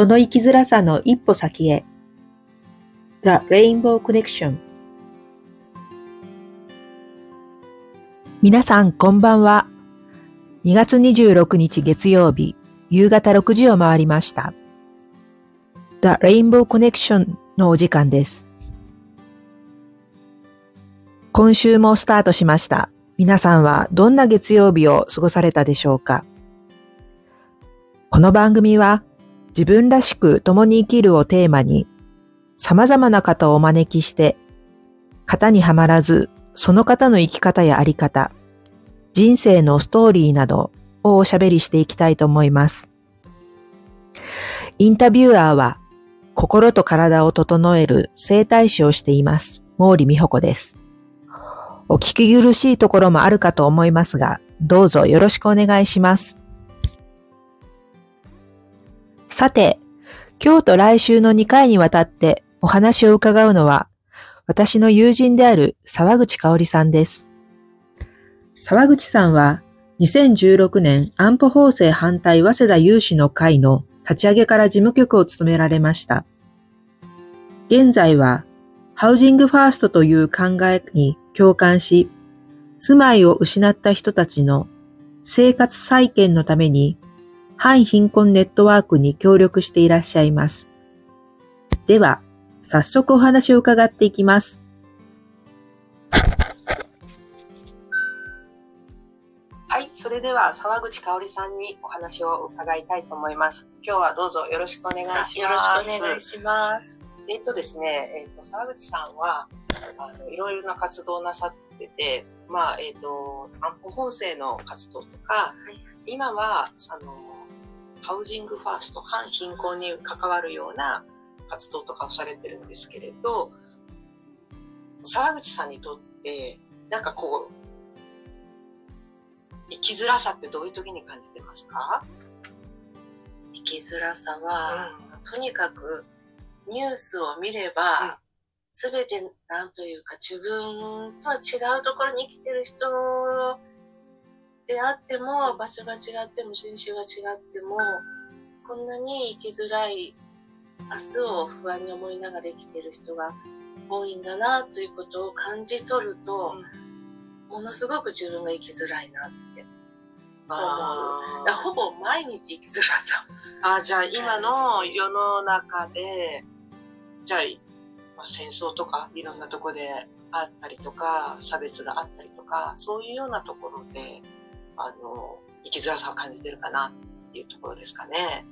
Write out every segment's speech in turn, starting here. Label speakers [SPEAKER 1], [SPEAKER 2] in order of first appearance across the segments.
[SPEAKER 1] その生きづらさの一歩先へ。The Rainbow Connection 皆さんこんばんは。2月26日月曜日、夕方6時を回りました。The Rainbow Connection のお時間です。今週もスタートしました。皆さんはどんな月曜日を過ごされたでしょうか？この番組は自分らしく共に生きるをテーマに様々な方をお招きして型にはまらずその方の生き方やあり方、人生のストーリーなどをおしゃべりしていきたいと思います。インタビュアーは心と体を整える整体師をしています。毛利美穂子です。お聞き苦しいところもあるかと思いますが、どうぞよろしくお願いします。さて、今日と来週の2回にわたってお話を伺うのは、私の友人である沢口香織さんです。沢口さんは2016年安保法制反対早稲田有志の会の立ち上げから事務局を務められました。現在はハウジングファーストという考えに共感し、住まいを失った人たちの生活再建のために反貧困ネットワークに協力していらっしゃいます。では、早速お話を伺っていきます。はい、それでは沢口香織さんにお話を伺いたいと思います。今日はどうぞよろしくお願いします。よろし
[SPEAKER 2] くお願いします。
[SPEAKER 1] えっとですね、えっと、沢口さんは、あの、いろいろな活動をなさってて、まあ、えっと、安保法制の活動とか、はい、今は、あの、ハウジングファースト、反貧困に関わるような活動とかをされてるんですけれど、沢口さんにとって、なんかこう、生きづらさってどういう時に感じてますか？
[SPEAKER 2] 生きづらさは、うん、とにかくニュースを見れば、す、べ、てなんというか自分とは違うところに生きてる人であっても、場所が違っても、人種が違っても、こんなに生きづらい明日を不安に思いながら生きてる人が多いんだなということを感じ取ると、うん、ものすごく自分が生きづらいなって思う。ほぼ毎日生きづらさ。
[SPEAKER 1] あじゃあ今の世の中で、じゃあ、まあ、戦争とかいろんなとこであったりとか、差別があったりとか、そういうようなところで、あの、生きづらさを感じてるかなっていうところですかね。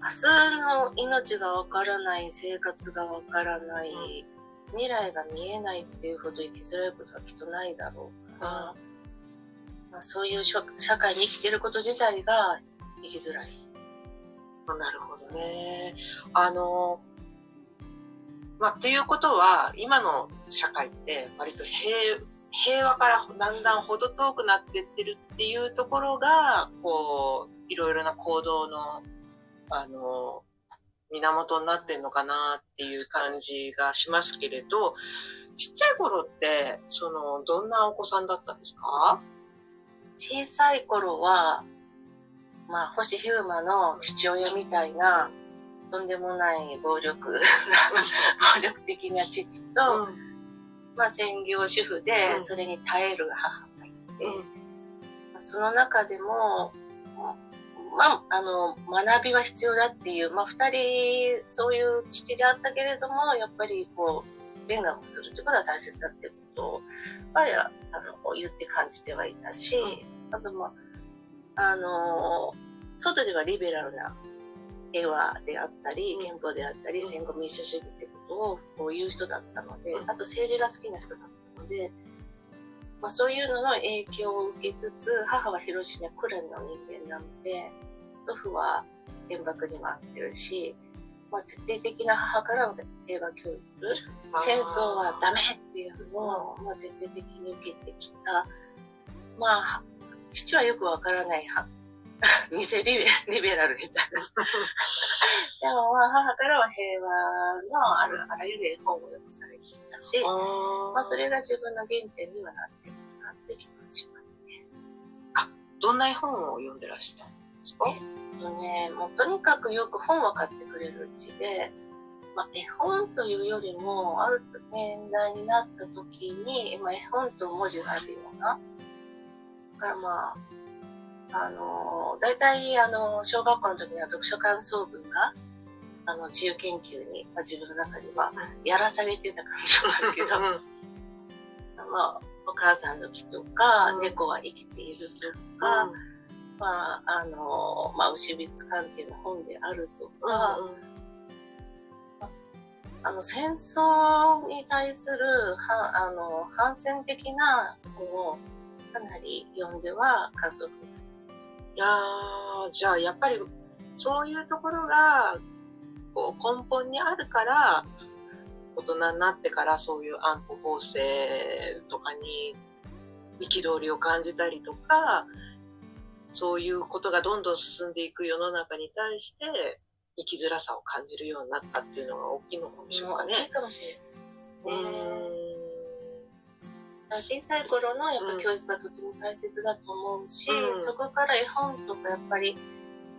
[SPEAKER 2] 明日の命がわからない、生活がわからない、未来が見えないっていうほど生きづらいことはきっとないだろうから、まあ、そういう社会に生きてること自体が生きづらい。
[SPEAKER 1] なるほどね。あの、まあ、ということは、今の社会って割と平平和からだんだん程遠くなってってるっていうところが、こう、いろいろな行動の、あの、源になってんのかなっていう感じがしますけれど、ちっちゃい頃って、その、どんなお子さんだったんですか？
[SPEAKER 2] 小さい頃は、まあ、星ヒューマの父親みたいな、とんでもない暴力、暴力的な父と、うんまあ、専業主婦で、それに耐える母がいて、まあ、その中でも、まあ、あの、学びは必要だっていう、まあ、二人、そういう父であったけれども、やっぱり、こう、勉学をするってことは大切だっていうことを、やっぱり、あの、言って感じてはいたし、あと、まあ、あの、外ではリベラルな平和であったり、憲法であったり、戦後民主主義ってことをこう言う人だったので、あと政治が好きな人だったので、まあ、そういうのの影響を受けつつ、母は広島クレンの人間なので、祖父は原爆にも合ってるし、まあ、徹底的な母からの平和教育、戦争はダメっていうのを、まあ、徹底的に受けてきた。まあ、父はよくわからない 偽リベリベラルみたいな。でもまあ母からは平和のあるあらゆる絵本を読まされていたし、まあそれが自分の原点にはなっているかなという気がしますね。
[SPEAKER 1] あ、どんな絵本を読んでらしたんですか？
[SPEAKER 2] とね、もうとにかくよく本は買ってくれるうちで、まあ、絵本というよりも、ある年代になった時に、まあ、絵本と文字があるような。だからまあ、あの、大体、あの、小学校の時には読書感想文が、あの、自由研究に、まあ、自分の中にはやらされてた感じはあるけど、まあ、お母さんの木とか、
[SPEAKER 3] うん。
[SPEAKER 2] 猫は生きているとか、
[SPEAKER 3] うん。
[SPEAKER 2] まあ、あの、まあ、牛蜜関係の本であるとか、あの、戦争に対する、は、あの、反戦的な本をかなり読んでは感想文
[SPEAKER 3] いやーじゃあやっぱりそういうところがこう根本にあるから大人になってからそういう安保法制とかに憤りを感じたりとかそういうことがどんどん進んでいく世の中に対して生きづらさを感じるようになったっていうのが大きいのかもしれないね。
[SPEAKER 2] 大きいかもしれないです
[SPEAKER 3] う
[SPEAKER 2] ね。
[SPEAKER 3] ー
[SPEAKER 2] 小さい頃のやっぱ教育がとても大切だと思うし、
[SPEAKER 3] うん。
[SPEAKER 2] そこから絵本とかやっぱり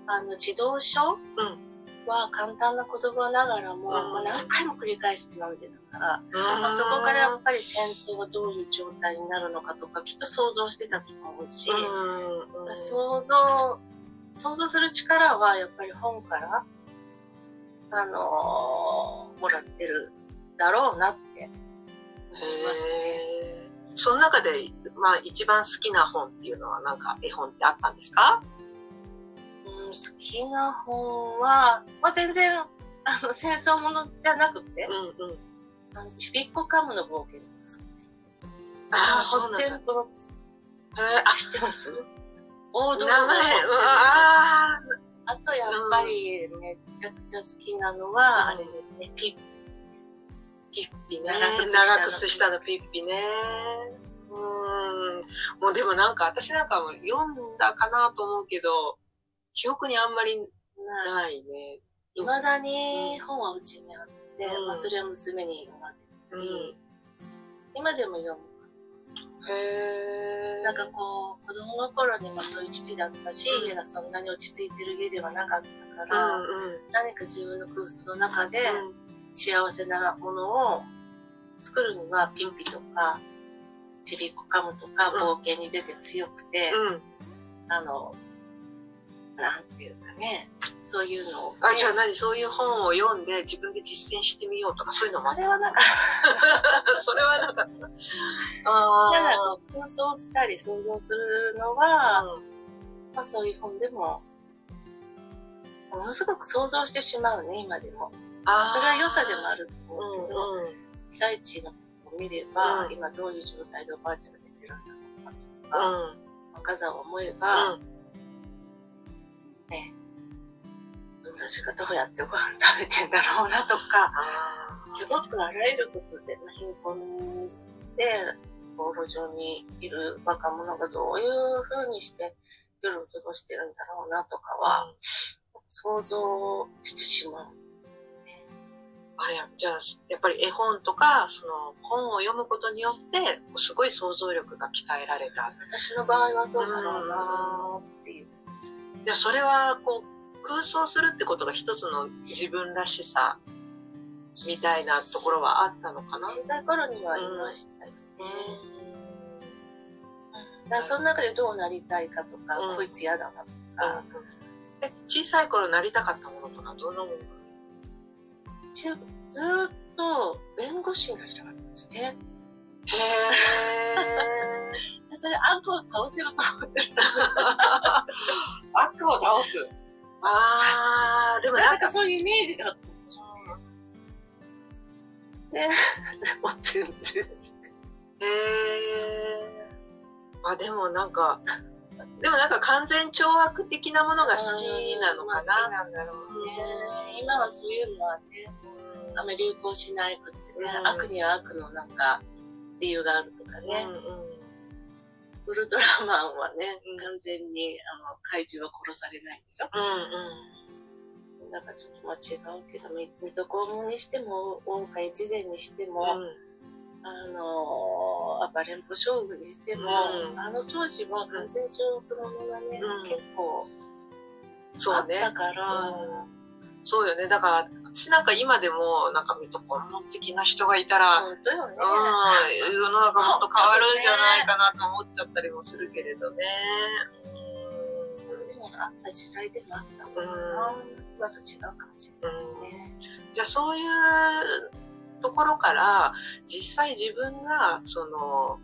[SPEAKER 2] あの児童書
[SPEAKER 3] ん。
[SPEAKER 2] は簡単な言葉ながらも、
[SPEAKER 3] ん。
[SPEAKER 2] まあ、何回も繰り返して読んでたから、
[SPEAKER 3] ん。
[SPEAKER 2] まあ、そこからやっぱり戦争がどういう状態になるのかとかきっと想像してたと思うし、
[SPEAKER 3] うん。うん
[SPEAKER 2] 想像想像する力はやっぱり本から、あのーもらってるだろうなって思いますね。
[SPEAKER 3] その中で、まあ一番好きな本っていうのはなんか絵本ってあったんですか？
[SPEAKER 2] うん、好きな本は、まあ、全然あの戦争ものじゃなくて、
[SPEAKER 3] うんうん。
[SPEAKER 2] あのちびっこカムの冒険が好きでした。
[SPEAKER 3] ああ、
[SPEAKER 2] の
[SPEAKER 3] そうなんだ。
[SPEAKER 2] ホッツェンプロッツ
[SPEAKER 3] へー
[SPEAKER 2] 知ってます？王
[SPEAKER 3] あ、
[SPEAKER 2] 道の
[SPEAKER 3] 名前、あ
[SPEAKER 2] あとやっぱりめちゃくちゃ好きなのは、
[SPEAKER 3] うん
[SPEAKER 2] あれですね、ピッピ
[SPEAKER 3] ッピね。
[SPEAKER 2] 長靴下の
[SPEAKER 3] ピッピね。うーん。もうでもなんか私なんかも読んだかなと思うけど、記憶にあんまりないね。
[SPEAKER 2] いまだに本はうちにあって、
[SPEAKER 3] うん
[SPEAKER 2] まあ、それを娘に読ませたり、
[SPEAKER 3] うん
[SPEAKER 2] 今でも読む。
[SPEAKER 3] へー
[SPEAKER 2] なんかこう、子供の頃にまあそういう父だったし、
[SPEAKER 3] うん
[SPEAKER 2] 家がそんなに落ち着いてる家ではなかったか
[SPEAKER 3] う
[SPEAKER 2] ら、
[SPEAKER 3] んうん。
[SPEAKER 2] 何か自分の空想の中で
[SPEAKER 3] うん
[SPEAKER 2] 幸せなものを作るにはピンピとか、ちびっこカムとか
[SPEAKER 3] うん
[SPEAKER 2] 冒険に出て強くて、
[SPEAKER 3] うん。
[SPEAKER 2] あの、なんていうかね、そういうのを、
[SPEAKER 3] あ、じゃあ何？そういう本を読んで自分で実践してみようとかそういうのも
[SPEAKER 2] それはなんか、
[SPEAKER 3] たそれはなかった。あ
[SPEAKER 2] ただこう空想したり想像するのは、
[SPEAKER 3] あ。
[SPEAKER 2] まあそういう本でも、ものすごく想像してしまうね、今でも。
[SPEAKER 3] あー
[SPEAKER 2] それは良さでもあると
[SPEAKER 3] う
[SPEAKER 2] 思うけど、
[SPEAKER 3] んうん。
[SPEAKER 2] 被災地のを見れば、
[SPEAKER 3] うん
[SPEAKER 2] 今どういう状態でおばあちゃんが出てるんだろうかと
[SPEAKER 3] う
[SPEAKER 2] か、
[SPEAKER 3] ん。
[SPEAKER 2] 若さを思えば、
[SPEAKER 3] うん。
[SPEAKER 2] ね、自分たちがどうやってご飯食べてんだろうなとか、
[SPEAKER 3] あ
[SPEAKER 2] すごくあらゆることで、まあ貧困で、道路上にいる若者がどういう風にして夜を過ごしてるんだろうなとかは、想像してしまう。
[SPEAKER 3] あやじゃあやっぱり絵本とかその本を読むことによってすごい想像力が鍛えられた。
[SPEAKER 2] 私の場合はそうだろうなっていう。
[SPEAKER 3] でそれはこう空想するってことが一つの自分らしさみたいなところはあったのかな。
[SPEAKER 2] 小さい頃にはありましたよね。
[SPEAKER 3] う
[SPEAKER 2] だからその中でどうなりたいかとか、
[SPEAKER 3] うん。
[SPEAKER 2] こいつ嫌だなとか、
[SPEAKER 3] ん。え小さい頃なりたかったものとかどんなもの
[SPEAKER 2] ちずーっと弁護士になりたかったんですね。
[SPEAKER 3] へえ
[SPEAKER 2] で それ悪を倒せると思って
[SPEAKER 3] 悪を倒すあーでも
[SPEAKER 2] た。な
[SPEAKER 3] なんか
[SPEAKER 2] そういうイメージがあったんですよね。で、でも全然違う。
[SPEAKER 3] へえ。あ、でもなんか、でもなんか完全懲悪的なものが好きなのかな。
[SPEAKER 2] なんだろうね。今はそういうのはね、あんまり流行しないくってね、
[SPEAKER 3] うん
[SPEAKER 2] 悪には悪のなんか理由があるとかね。
[SPEAKER 3] うんうん
[SPEAKER 2] ウルトラマンはね、
[SPEAKER 3] うん
[SPEAKER 2] 完全にあの怪獣は殺されないんでしょ。
[SPEAKER 3] うん
[SPEAKER 2] なんかちょっとまあ違うけど、み水戸黄門にしても、大岡越前にしても、あのー、暴れん坊将軍にしても、
[SPEAKER 3] うん
[SPEAKER 2] あの当時は完全中国のものがね、
[SPEAKER 3] うん
[SPEAKER 2] 結構あったから、
[SPEAKER 3] うん、そうよね。だから、私なんか今でも、なんか、と根本的な人がいたら、
[SPEAKER 2] 本当よね。
[SPEAKER 3] うん、世の中もっと変わるんじゃないかなと思っちゃったりもするけれどね。
[SPEAKER 2] うん、そういうのがあった時代でもあったのかな。今と違うかもしれないね。
[SPEAKER 3] じゃあそういうところから、実際自分が、その、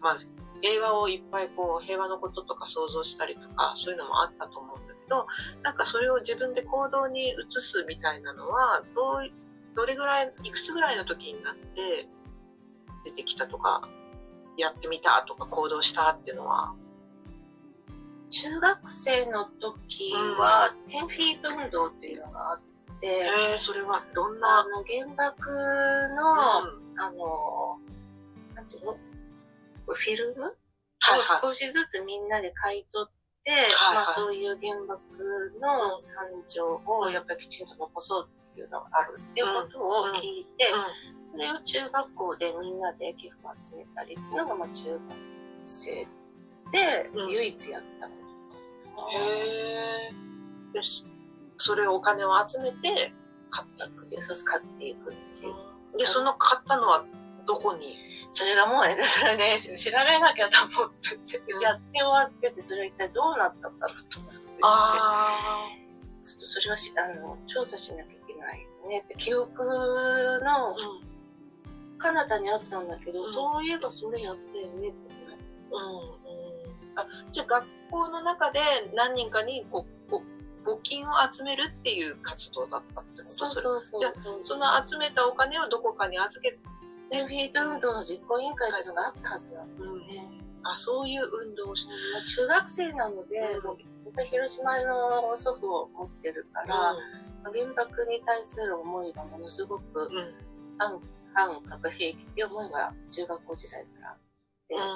[SPEAKER 3] まあ、平和をいっぱいこう、平和のこととか想像したりとか、そういうのもあったと思うんだけど、なんかそれを自分で行動に移すみたいなのは、どう、どれぐらい、いくつぐらいの時になって出てきたとか、やってみたとか行動したっていうのは？
[SPEAKER 2] 中学生の時は、うん、10フィート運動っていうのがあって、
[SPEAKER 3] えー、それは。どんな
[SPEAKER 2] あの原爆の、うん、あの、なんていうの？フィルム？を少しずつみんなで買い取って、はいはい、まあそういう原爆の惨状をやっぱりきちんと残そうっていうのがあるっていうことを聞いて、それを中学校でみんなで寄付を集めたりっていうのがまあ中学生で唯一やったこと。
[SPEAKER 3] へー。で、それをお金を集めて買っていく。
[SPEAKER 2] そう買っていくっていう。
[SPEAKER 3] で、その買ったのはどこに？
[SPEAKER 2] それがもうね、それね、調べなきゃと思ってて、うん、やって終わってて、それは一体どうなったんだろうと思ってて。あちょっとそれはしあの調査しなきゃいけないよねって、記憶の、彼方にあったんだけど、うん、そういえばそれやったよねって思っ
[SPEAKER 3] て。うんあじゃあ学校の中で何人かにこう募金を集めるっていう活動だったってこと
[SPEAKER 2] そうそうそう
[SPEAKER 3] その集めたお金をどこかに預け
[SPEAKER 2] で、フィート運動の実行委員会っていうのがあったはずなん
[SPEAKER 3] だよね。あ、そういう運動をして
[SPEAKER 2] 中学生なので、うん、もう広島の祖父を持ってるから、うん、原爆に対する思いがものすごく、うん、反反核兵器っていう思いが中学校時代からあって、うんうん。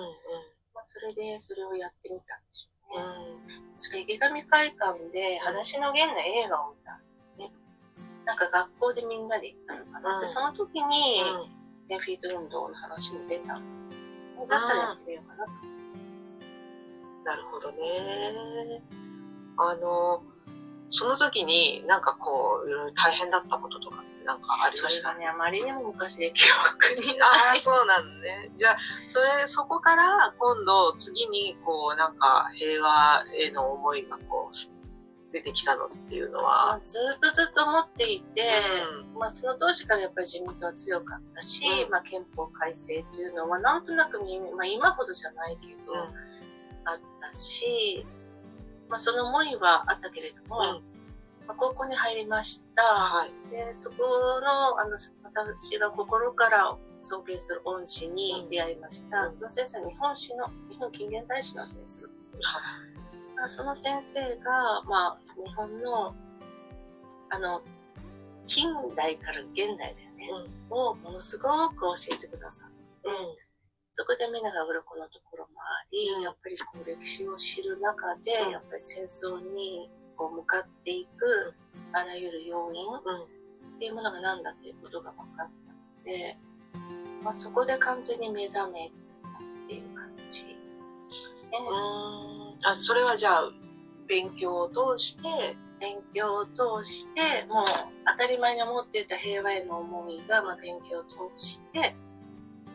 [SPEAKER 2] まあ、それでそれをやってみたんでしょうん、それ池上会館で裸足の弦の映画を見た、ね。なんか学校でみんなで行ったのかな。で、その時に、ね、フィート運動の話も出たんだだったらやってみようかなと。
[SPEAKER 3] なるほどね。あの、その時になんかこう、大変だったこととかってなんかありました？
[SPEAKER 2] ね。あまりにも昔で記憶に
[SPEAKER 3] ない。ああ、そうなんね。じゃあ、それ、そこから今度次にこう、なんか平和への思いがこう、出てきたのっていうのは？
[SPEAKER 2] ずっとずっと思っていて、うん、まあその当時からやっぱり自民党は強かったし、うん、まあ憲法改正っていうのはなんとなく、まあ今ほどじゃないけど、うん、あったし、まあその思いはあったけれども、まあ、高校に入りました。はい、で、そこの、あの、私が心から尊敬する恩師に出会いました。その先生は日本史の、日本近現代史の先生です。はいその先生が、まあ、日本の、あの、近代から現代だよね、うん、をものすごく教えてくださって、うん、そこで目が鱗のところり、うん、やっぱりこう歴史を知る中で、やっぱり戦争にこう向かっていくあらゆる要因っていうものが何だということが分かったので、まあ、そこで完全に目覚めたっていう感じ。ですかね。
[SPEAKER 3] あ、それはじゃあ、勉強を通して、
[SPEAKER 2] 勉強を通して、もう当たり前に思っていた平和への思いが、まあ、勉強を通して、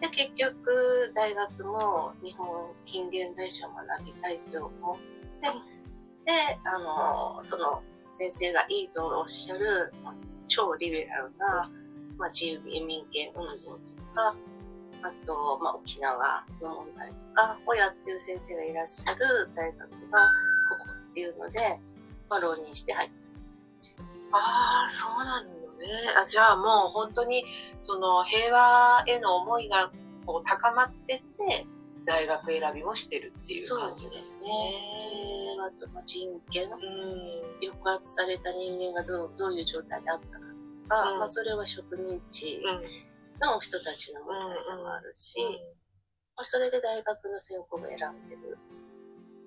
[SPEAKER 2] で、結局、大学も日本近現代史を学びたいと思って、で、あの、その先生がいいとおっしゃる、超リベラルな、まあ、自由移民権運動とか、あと、まあ、沖縄の問題とかをやってる先生がいらっしゃる大学がここっていうので、まあ、浪人して入った。
[SPEAKER 3] ああ、そうなのね。あじゃあもう本当に、その平和への思いがこう高まってって、大学選びもしてるっていう感じですね。
[SPEAKER 2] あと、まあ、人権、抑圧された人間がどうどういう状態であったかとか、うん、まあ、それは植民地の人たちの問題でもあるし、うんうん、まあ、それで大学の専攻を選んでる。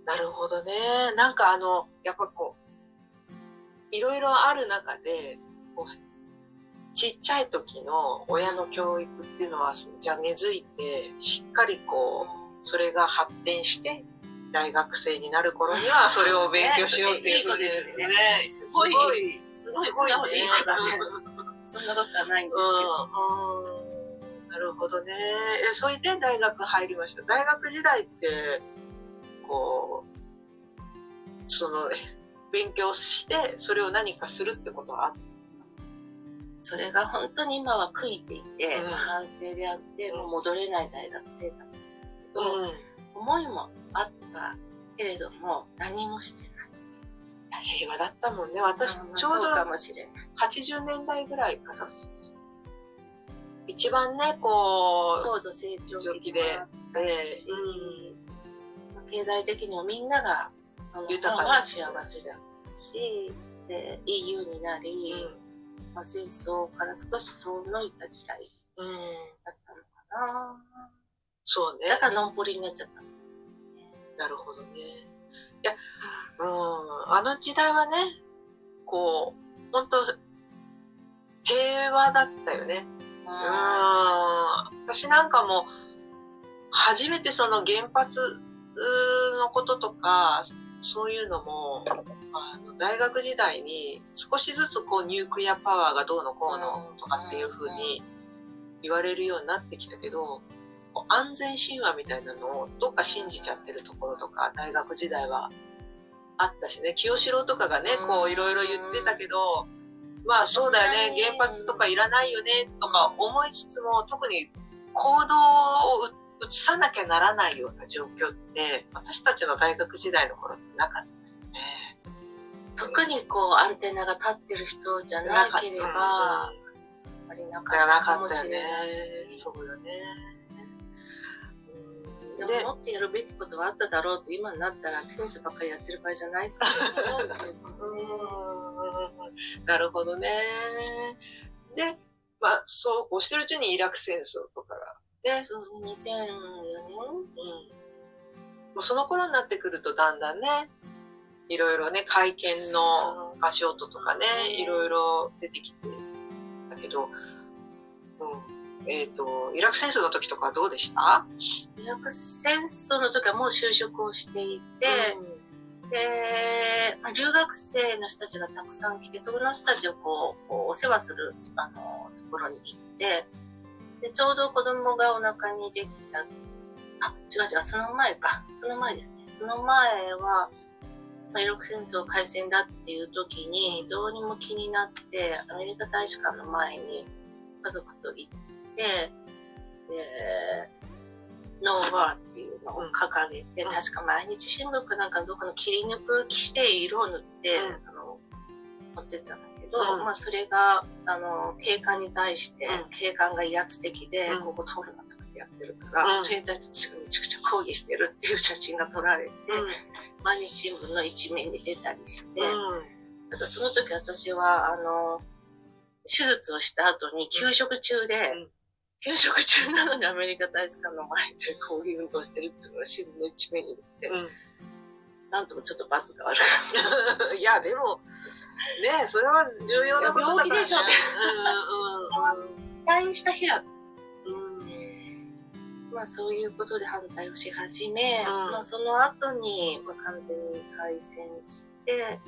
[SPEAKER 3] なるほどね。なんかあの、やっぱこう、いろいろある中で、こうちっちゃい時の親の教育っていうのは、じゃあ根付いて、しっかりこう、それが発展して、大学生になる頃には それを勉強しようっていうふうに
[SPEAKER 2] ね
[SPEAKER 3] ね、
[SPEAKER 2] すごい
[SPEAKER 3] すごい、
[SPEAKER 2] すごい素直でいい子だね。そんなことはないんですけど。
[SPEAKER 3] うんうんなるほどね。え、それで大学入りました。大学時代って、こう、その、え勉強して、それを何かするってことはあっ
[SPEAKER 2] それが本当に今は悔いていて、
[SPEAKER 3] うん
[SPEAKER 2] まあ反省であって、もう戻れない大学生活だけど、
[SPEAKER 3] うん。
[SPEAKER 2] 思いもあったけれども、何もしてない。
[SPEAKER 3] 平和だったもんね。私、
[SPEAKER 2] まあ
[SPEAKER 3] ちょうど
[SPEAKER 2] そうかもしれない。
[SPEAKER 3] 80年代ぐらいかな。
[SPEAKER 2] そうそうそう。
[SPEAKER 3] 一番ね、こ
[SPEAKER 2] 高度成長期で
[SPEAKER 3] う、で、
[SPEAKER 2] たし、経済的にもみんなが、
[SPEAKER 3] 豊かに
[SPEAKER 2] は幸せだったし、で、EU になり、まあ、戦争から少し遠のいた時代。だったのかな。
[SPEAKER 3] そうね。
[SPEAKER 2] だからのんぼりになっちゃったんですよね。
[SPEAKER 3] なるほどね。いや、うん、あの時代はね、こう、本当平和だったよね。うん。私なんかも、初めてその原発のこととか、そういうのも、あの、大学時代に少しずつこうニュークリアパワーがどうのこうのとかっていう風に言われるようになってきたけど、こう安全神話みたいなのをどっか信じちゃってるところとか、大学時代はあったしね、清志郎とかがね、こういろいろ言ってたけど、まあそうだよね、原発とかいらないよね、とか思いつつも、特に行動を移さなきゃならないような状況って、私たちの大学時代の頃ってなかったよね。
[SPEAKER 2] 特にこう、アンテナが立ってる人じゃなければ、あまりなか
[SPEAKER 3] な
[SPEAKER 2] ったかもしれない。
[SPEAKER 3] ね。そうよね。
[SPEAKER 2] でももっとやるべきことはあっただろうと今になったらテニスばっかりやってる場合じゃないかと思うけどね。
[SPEAKER 3] なるほどね。で、まあ、そうこうしてるうちにイラク戦争とかが。ね。
[SPEAKER 2] そうね、2004年？
[SPEAKER 3] うん。もうその頃になってくるとだんだんね、いろいろね、会見の足音とかね、いろいろ出てきてだけど、うん。えっ、と、イラク戦争の時とかはどうでした？
[SPEAKER 2] イラク戦争の時はもう就職をしていて、で、まあ留学生の人たちがたくさん来て、その人たちをこう、こうお世話する、あの、ところに行って、で、ちょうど子供がお腹にできた、あ、違う違う、その前か。その前ですね。その前は、まあ、イラク戦争開戦だっていう時に、どうにも気になって、アメリカ大使館の前に家族と行って、で、ノーバーっていうのを掲げて、
[SPEAKER 3] うん
[SPEAKER 2] 確か毎日新聞かなんかどこの切り抜く気して色を塗って、
[SPEAKER 3] うん
[SPEAKER 2] あの、持ってったんだけど、
[SPEAKER 3] うん。
[SPEAKER 2] まあそれが、あの、警官に対して
[SPEAKER 3] うん、
[SPEAKER 2] 警官が威圧的で、
[SPEAKER 3] うん。
[SPEAKER 2] ここ通るなとかやってるから、
[SPEAKER 3] うん。
[SPEAKER 2] それに対してめちゃくちゃ抗議してるっていう写真が撮られて、毎日新聞の一面に出たりして、ただその時私は、あの、手術をした後に休職中で、
[SPEAKER 3] うん。
[SPEAKER 2] 休職中なのにアメリカ大使館の前で抗議運動してるっていうのが新聞の一面に出て、
[SPEAKER 3] うん。
[SPEAKER 2] なんともちょっと罰が悪かっ
[SPEAKER 3] いや、でも、ねそれは重要なことだから、ね。
[SPEAKER 2] 病気でしょ。退院した日だ。まあそういうことで反対をし始め、
[SPEAKER 3] うん
[SPEAKER 2] まあその後に、まあ、完全に開戦して、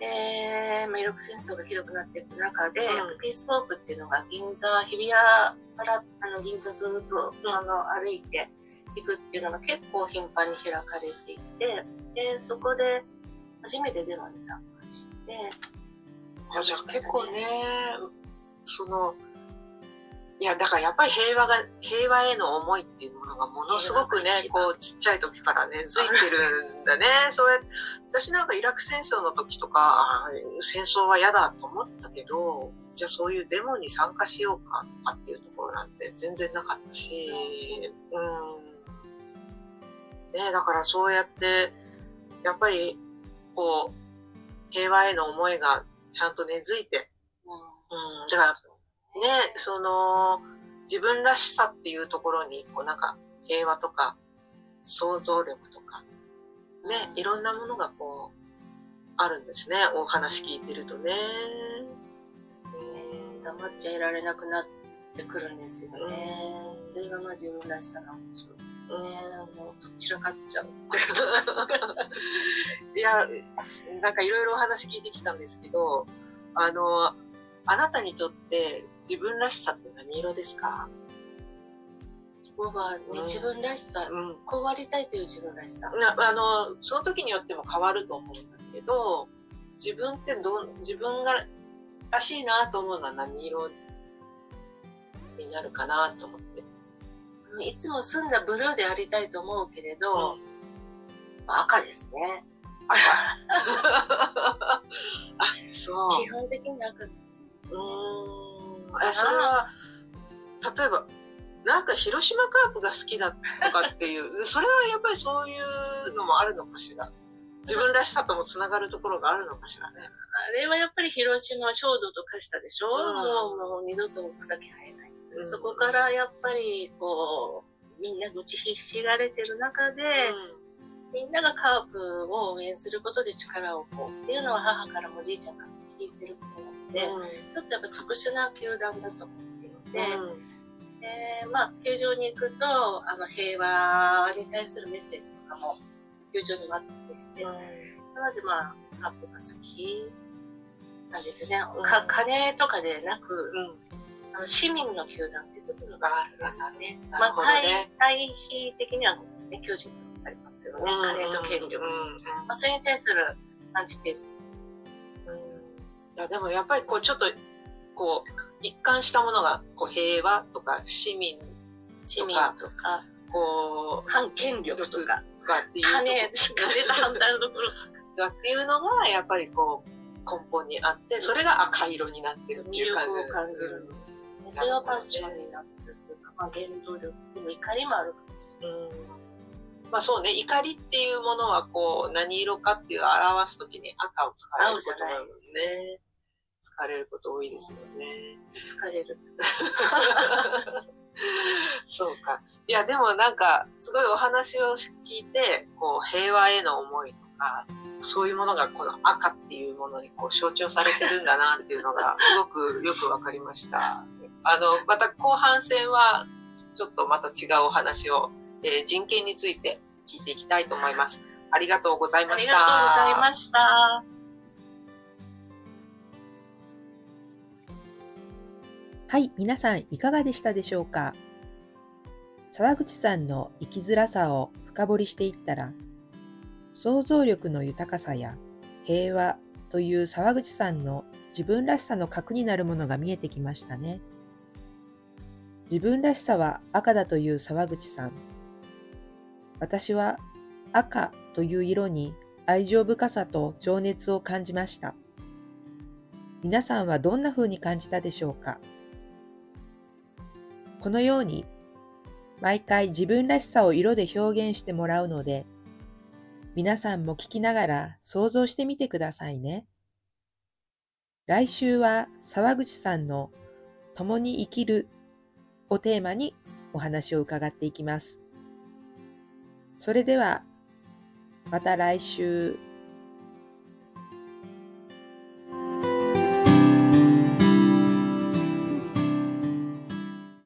[SPEAKER 2] で、まあ、イ戦争がひどくなっていく中で、
[SPEAKER 3] うん
[SPEAKER 2] ピースウォークっていうのが銀座、日比谷からあの銀座ずっと、
[SPEAKER 3] うん
[SPEAKER 2] あの歩いていくっていうのが結構頻繁に開かれていて、で、そこで初めてデモに参加して、
[SPEAKER 3] あじゃあ結構ね、その、いや、だからやっぱり平和が、平和への思いっていうものがものすごくねこう、ちっちゃい時から根付いてるんだね。そうや私なんかイラク戦争の時とか、戦争は嫌だと思ったけど、じゃあそういうデモに参加しようかとかっていうところなんて全然なかったし、うん。ねだからそうやって、やっぱり、こう、平和への思いがちゃんと根付いて、
[SPEAKER 2] うん、
[SPEAKER 3] だから、ね、その、自分らしさっていうところに、こうなんか、平和とか、想像力とか、ね、いろんなものがこう、あるんですね。お話聞いてるとね。
[SPEAKER 2] 黙っちゃいられなくなってくるんですよね。それがまあ自分らしさなんでしょう。もうどちらかっちゃう。
[SPEAKER 3] いや、なんかいろいろお話聞いてきたんですけど、あの、あなたにとって自分らしさって何色ですか？
[SPEAKER 2] 僕はね、
[SPEAKER 3] うん
[SPEAKER 2] 自分らしさ、
[SPEAKER 3] うん。
[SPEAKER 2] こうありたいという自分らしさ。
[SPEAKER 3] なあの、その時によっても変わると思うんだけど、自分ってどん、自分がらしいなと思うのは何色になるかなと思って。
[SPEAKER 2] いつも澄んだブルーでありたいと思うけれど、まあ赤ですね。
[SPEAKER 3] あ、そう。
[SPEAKER 2] 基本的に赤。
[SPEAKER 3] うーん。え、それは、例えば、なんか広島カープが好きだとかっていう、それはやっぱりそういうのもあるのかしら？自分らしさともつながるところがあるのかしらね。
[SPEAKER 2] あれはやっぱり広島は焦土と化したでしょ、
[SPEAKER 3] うん
[SPEAKER 2] もうもう二度と草木生えない。
[SPEAKER 3] うん。
[SPEAKER 2] そこからやっぱりこう、みんな打ちひしがれてる中で、みんながカープを応援することで力をこうっていうのは母からもおじいちゃんからも聞いてることなので、
[SPEAKER 3] うん。
[SPEAKER 2] ちょっとやっぱ特殊な球団だと思っていて、
[SPEAKER 3] うん。
[SPEAKER 2] でまあ、球場に行くと、あの、平和に対するメッセージとかも、球場にもあったりして、なのでまあ、カップが好きなんですよね。
[SPEAKER 3] うん。
[SPEAKER 2] か金とかでなく、
[SPEAKER 3] うん
[SPEAKER 2] あの市民の球団っていうところが好きですね。まあ、対対比的には、ね、巨人とかありますけどね、金と権力。
[SPEAKER 3] うん
[SPEAKER 2] まあ、それに対するアンチテーゼ。
[SPEAKER 3] うん。いや、でもやっぱりこう、ちょっと、こう、一貫したものが、こう、平和とか、市民
[SPEAKER 2] 市民とか、
[SPEAKER 3] こう、
[SPEAKER 2] 反権力とか、
[SPEAKER 3] とかっていう
[SPEAKER 2] 金、金と反対のところ、
[SPEAKER 3] がっていうのが、やっぱりこう、根本にあって、それが赤色になってるって
[SPEAKER 2] 魅
[SPEAKER 3] いう感じ
[SPEAKER 2] 力を感じるんですよね。それがパッションになってるというか、まあ、原動力、でも怒りもあるかもしれない。
[SPEAKER 3] うんまあそうね、怒りっていうものはこう、何色かっていう表すときに赤を使われることが多いですね。使われること多いですよね。
[SPEAKER 2] 疲れる。
[SPEAKER 3] そうか。いや、でもなんか、すごいお話を聞いて、こう、平和への思いとか、そういうものがこの赤っていうものにこう象徴されてるんだなっていうのが、すごくよくわかりました。あの、また後半戦は、ちょっとまた違うお話を、えー人権について聞いていきたいと思います。ありがとうございました。
[SPEAKER 2] ありがとうございました。
[SPEAKER 1] はい、皆さんいかがでしたでしょうか？沢口さんの生きづらさを深掘りしていったら、想像力の豊かさや平和という沢口さんの自分らしさの核になるものが見えてきましたね。自分らしさは赤だという沢口さん。私は赤という色に愛情深さと情熱を感じました。皆さんはどんな風に感じたでしょうか？このように毎回自分らしさを色で表現してもらうので、皆さんも聞きながら想像してみてくださいね。来週は沢口さんの共に生きるをテーマにお話を伺っていきます。それではまた来週。